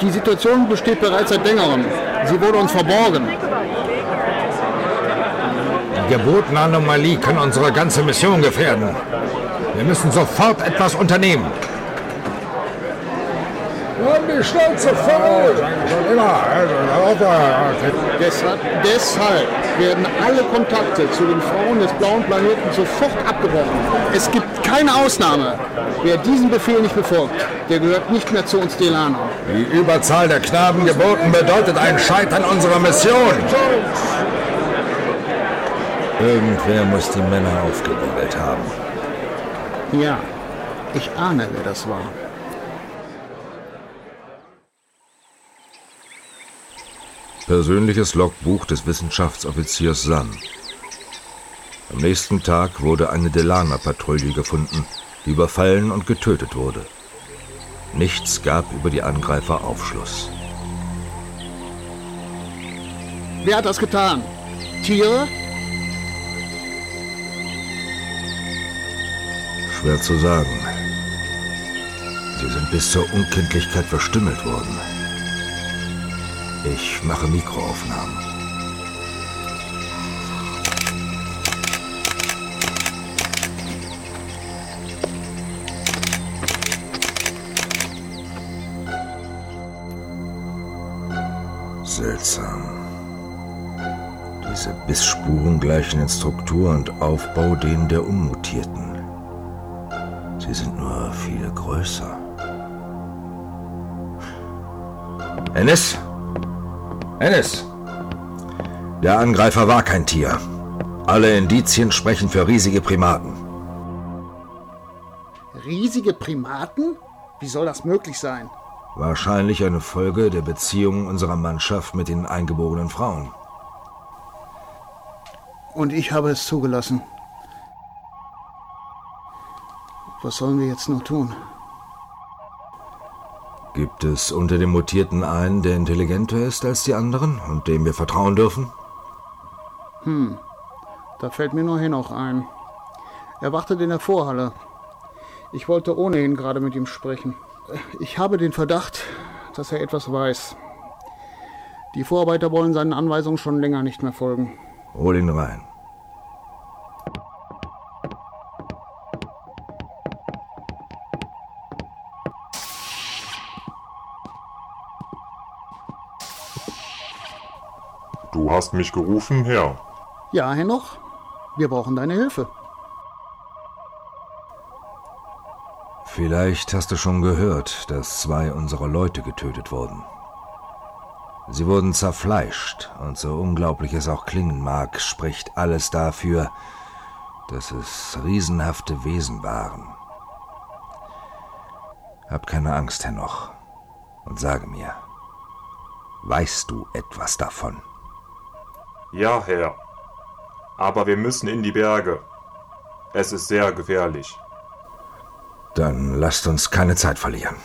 Die Situation besteht bereits seit längerem. Sie wurde uns verborgen. Die gebotene Anomalie kann unsere ganze Mission gefährden. Wir müssen sofort etwas unternehmen. Wir haben die Schnauze voll. Schon immer. Deshalb, deshalb werden alle Kontakte zu den Frauen des blauen Planeten sofort abgebrochen. Es gibt keine Ausnahme. Wer diesen Befehl nicht befolgt, der gehört nicht mehr zu uns Delanern. Die Überzahl der Knaben geboten bedeutet ein Scheitern unserer Mission. Irgendwer muss die Männer aufgewirbelt haben. Ja, ich ahne, wer das war. Persönliches Logbuch des Wissenschaftsoffiziers San. Am nächsten Tag wurde eine Delana-Patrouille gefunden, die überfallen und getötet wurde. Nichts gab über die Angreifer Aufschluss. Wer hat das getan? Tiere? Schwer zu sagen. Sie sind bis zur Unkenntlichkeit verstümmelt worden. Ich mache Mikroaufnahmen. Seltsam. Diese Bissspuren gleichen in Struktur und Aufbau denen der Unmutierten. Sie sind nur viel größer. Ennis? Ennis! Der Angreifer war kein Tier. Alle Indizien sprechen für riesige Primaten. Riesige Primaten? Wie soll das möglich sein? Wahrscheinlich eine Folge der Beziehung unserer Mannschaft mit den eingeborenen Frauen. Und ich habe es zugelassen. Was sollen wir jetzt nur tun? Gibt es unter den Mutierten einen, der intelligenter ist als die anderen und dem wir vertrauen dürfen? Hm, da fällt mir nur Henoch ein. Er wartet in der Vorhalle. Ich wollte ohnehin gerade mit ihm sprechen. Ich habe den Verdacht, dass er etwas weiß. Die Vorarbeiter wollen seinen Anweisungen schon länger nicht mehr folgen. Hol ihn rein. Du hast mich gerufen, Herr. Ja, Henoch, wir brauchen deine Hilfe. Vielleicht hast du schon gehört, dass zwei unserer Leute getötet wurden. Sie wurden zerfleischt, und so unglaublich es auch klingen mag, spricht alles dafür, dass es riesenhafte Wesen waren. Hab keine Angst, Henoch, und sage mir, weißt du etwas davon? Ja, Herr. Aber wir müssen in die Berge. Es ist sehr gefährlich. Dann lasst uns keine Zeit verlieren.